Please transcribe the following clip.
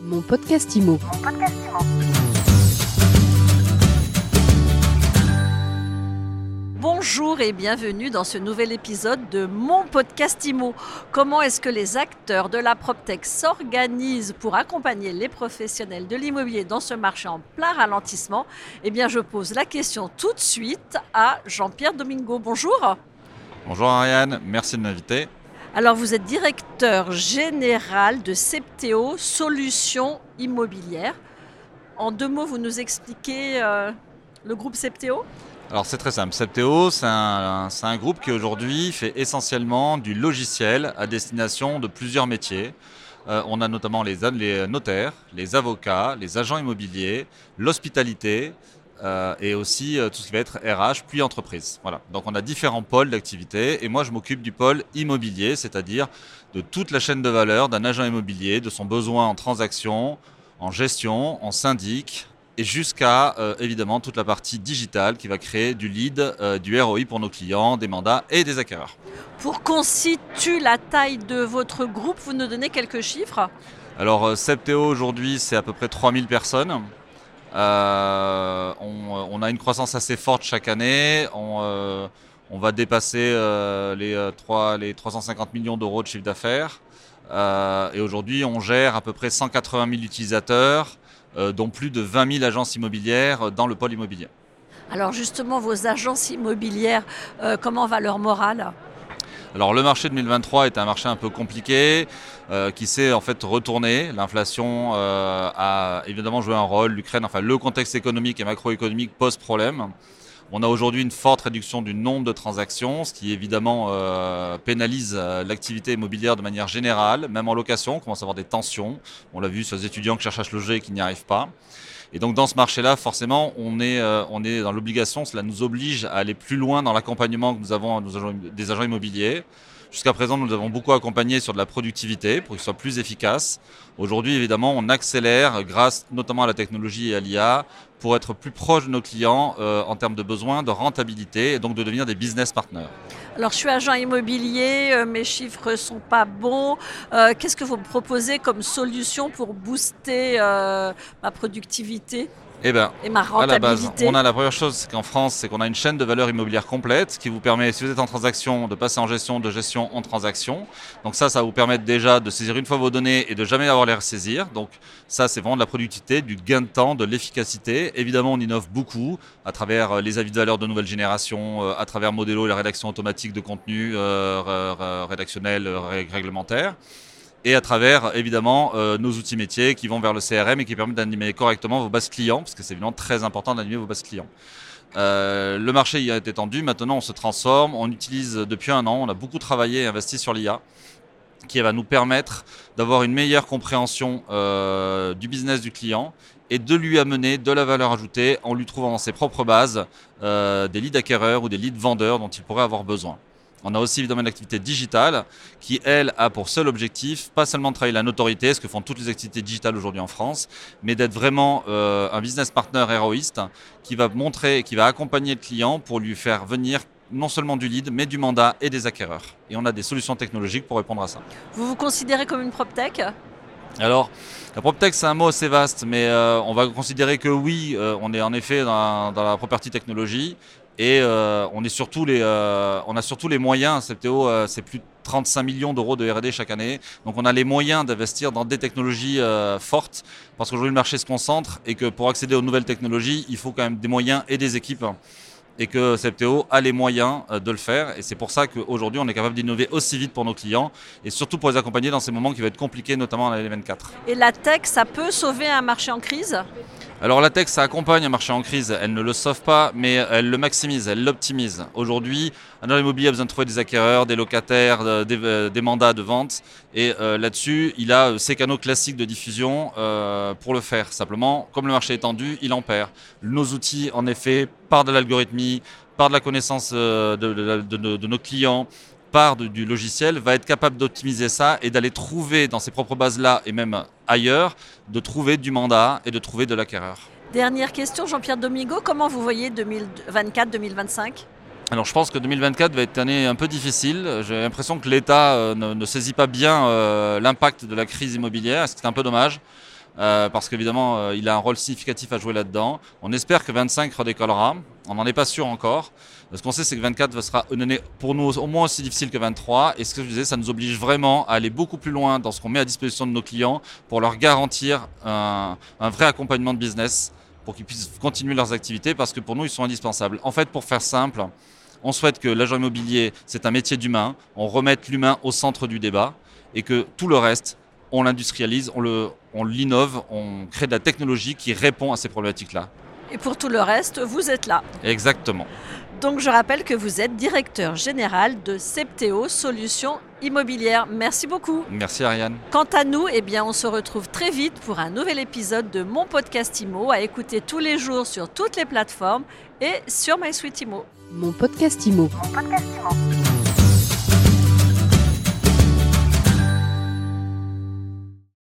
Mon podcast IMO. Bonjour et bienvenue dans ce nouvel épisode de mon podcast IMO. Comment est-ce que les acteurs de la PropTech s'organisent pour accompagner les professionnels de l'immobilier dans ce marché en plein ralentissement? Eh bien, je pose la question tout de suite à Jean-Pierre Domingo. Bonjour. Bonjour Ariane, merci de m'inviter. Alors, vous êtes directeur général de Septéo Solutions Immobilières. En deux mots, vous nous expliquez euh, le groupe Septéo? Alors c'est très simple, Septéo, c'est un, groupe qui aujourd'hui fait essentiellement du logiciel à destination de plusieurs métiers. Euh, on a notamment les notaires, les avocats, les agents immobiliers, l'hospitalité, euh, et aussi euh, tout ce qui va être RH puis entreprise. Voilà. Donc on a différents pôles d'activité et moi je m'occupe du pôle immobilier, c'est-à-dire de toute la chaîne de valeur d'un agent immobilier, de son besoin en transaction, en gestion, en syndic et jusqu'à euh, évidemment toute la partie digitale qui va créer du lead, du ROI pour nos clients, des mandats et des acquéreurs. Pour qu'on situe la taille de votre groupe, vous nous donnez quelques chiffres? Alors Septéo aujourd'hui c'est à peu près 3000 personnes. Euh, on, a une croissance assez forte chaque année. On, euh, va dépasser euh, les, 3, les 350 millions d'euros de chiffre d'affaires. et aujourd'hui, on gère à peu près 180 000 utilisateurs, dont plus de 20 000 agences immobilières dans le pôle immobilier. Alors justement, vos agences immobilières, comment va leur morale? Alors le marché 2023 est un marché un peu compliqué euh, qui s'est en fait retourné. L'inflation euh, a évidemment joué un rôle. L'Ukraine, enfin le contexte économique et macroéconomique pose problème. On a aujourd'hui une forte réduction du nombre de transactions, ce qui évidemment euh, pénalise l'activité immobilière de manière générale, même en location, on commence à avoir des tensions. On l'a vu sur les étudiants qui cherchent à se loger et qui n'y arrivent pas. Et donc dans ce marché-là, forcément, on est, euh, on est dans l'obligation, cela nous oblige à aller plus loin dans l'accompagnement que nous avons nous avons des agents immobiliers. Jusqu'à présent, nous avons beaucoup accompagné sur de la productivité pour qu'ils soient plus efficaces. Aujourd'hui, évidemment, on accélère grâce notamment à la technologie et à l'IA pour être plus proche de nos clients euh, en termes de besoins, de rentabilité et donc de devenir des business partners. Alors, je suis agent immobilier, euh, mes chiffres sont pas bons. Euh, Qu'est-ce que vous me proposez comme solution pour booster ma productivité? Eh ben, et ma à la base, on a la première chose c'est qu'en France, c'est qu'on a une chaîne de valeur immobilière complète qui vous permet, si vous êtes en transaction, de passer en gestion, de gestion en transaction. Donc ça, ça va vous permettre déjà de saisir une fois vos données et de jamais avoir les ressaisir. Donc ça, c'est vraiment de la productivité, du gain de temps, de l'efficacité. Évidemment, on innove beaucoup à travers euh, les avis de valeur de nouvelle génération, euh, à travers Modelo et la rédaction automatique de contenu euh, rédactionnel, réglementaire et à travers évidemment euh, nos outils métiers qui vont vers le CRM et qui permettent d'animer correctement vos bases clients, parce que c'est évidemment très important d'animer vos bases clients. Euh, le marché y a été tendu, maintenant on se transforme, on utilise depuis un an, on a beaucoup travaillé et investi sur l'IA qui va nous permettre d'avoir une meilleure compréhension euh, du business du client et de lui amener de la valeur ajoutée en lui trouvant dans ses propres bases des leads acquéreurs ou des leads vendeurs dont il pourrait avoir besoin. On a aussi évidemment l'activité digitale qui, elle, a pour seul objectif, pas seulement de travailler la notoriété, ce que font toutes les activités digitales aujourd'hui en France, mais d'être vraiment euh, un business partner héroïste qui va montrer, qui va accompagner le client pour lui faire venir non seulement du lead, mais du mandat et des acquéreurs. Et on a des solutions technologiques pour répondre à ça. Vous vous considérez comme une PropTech alors, la PropTech, c'est un mot assez vaste, mais euh, on va considérer que oui, euh, on est en effet dans, dans la property technologie, et euh, euh, on a surtout les moyens, CPTO, euh, c'est plus de 35 millions d'euros de R&D chaque année. Donc on a les moyens d'investir dans des technologies fortes, parce qu'aujourd'hui le marché se concentre et que pour accéder aux nouvelles technologies, il faut quand même des moyens et des équipes et que Septéo a les moyens de le faire. Et c'est pour ça qu'aujourd'hui, on est capable d'innover aussi vite pour nos clients et surtout pour les accompagner dans ces moments qui vont être compliqués, notamment en 2024. Et la tech, ça peut sauver un marché en crise? Alors la tech, ça accompagne un marché en crise, elle ne le sauve pas, mais elle le maximise, elle l'optimise. Aujourd'hui, un agent immobilier a besoin de trouver des acquéreurs, des locataires, euh, des, euh, des mandats de vente, et euh, là-dessus, il a ses canaux classiques de diffusion pour le faire. Simplement, comme le marché est tendu, il en perd. Nos outils, en effet, par de l'algorithmie, par de la connaissance de nos clients, part de, du logiciel va être capable d'optimiser ça et d'aller trouver dans ses propres bases là et même ailleurs, de trouver du mandat et de trouver de l'acquéreur. Dernière question, Jean-Pierre Domingo, comment vous voyez 2024-2025 alors je pense que 2024 va être une année un peu difficile. J'ai l'impression que l'État euh, ne, ne, saisit pas bien euh, l'impact de la crise immobilière, c'est un peu dommage. Euh, parce qu'évidemment, euh, il a un rôle significatif à jouer là-dedans. On espère que 25 redécollera. On n'en est pas sûr encore. Ce qu'on sait, c'est que 24 sera pour nous au moins aussi difficile que 23. Et ce que je disais, ça nous oblige vraiment à aller beaucoup plus loin dans ce qu'on met à disposition de nos clients pour leur garantir un, un vrai accompagnement de business pour qu'ils puissent continuer leurs activités parce que pour nous, ils sont indispensables. En fait, pour faire simple, on souhaite que l'agent immobilier, c'est un métier d'humain, on remette l'humain au centre du débat et que tout le reste, on l'industrialise, on l'innove, on, on crée de la technologie qui répond à ces problématiques-là. Et pour tout le reste, vous êtes là. Exactement. Donc je rappelle que vous êtes directeur général de Septéo Solutions Immobilières. Merci beaucoup. Merci Ariane. Quant à nous, eh bien, on se retrouve très vite pour un nouvel épisode de mon podcast Imo à écouter tous les jours sur toutes les plateformes et sur MySuite Imo. Mon podcast Imo. Mon podcast Imo.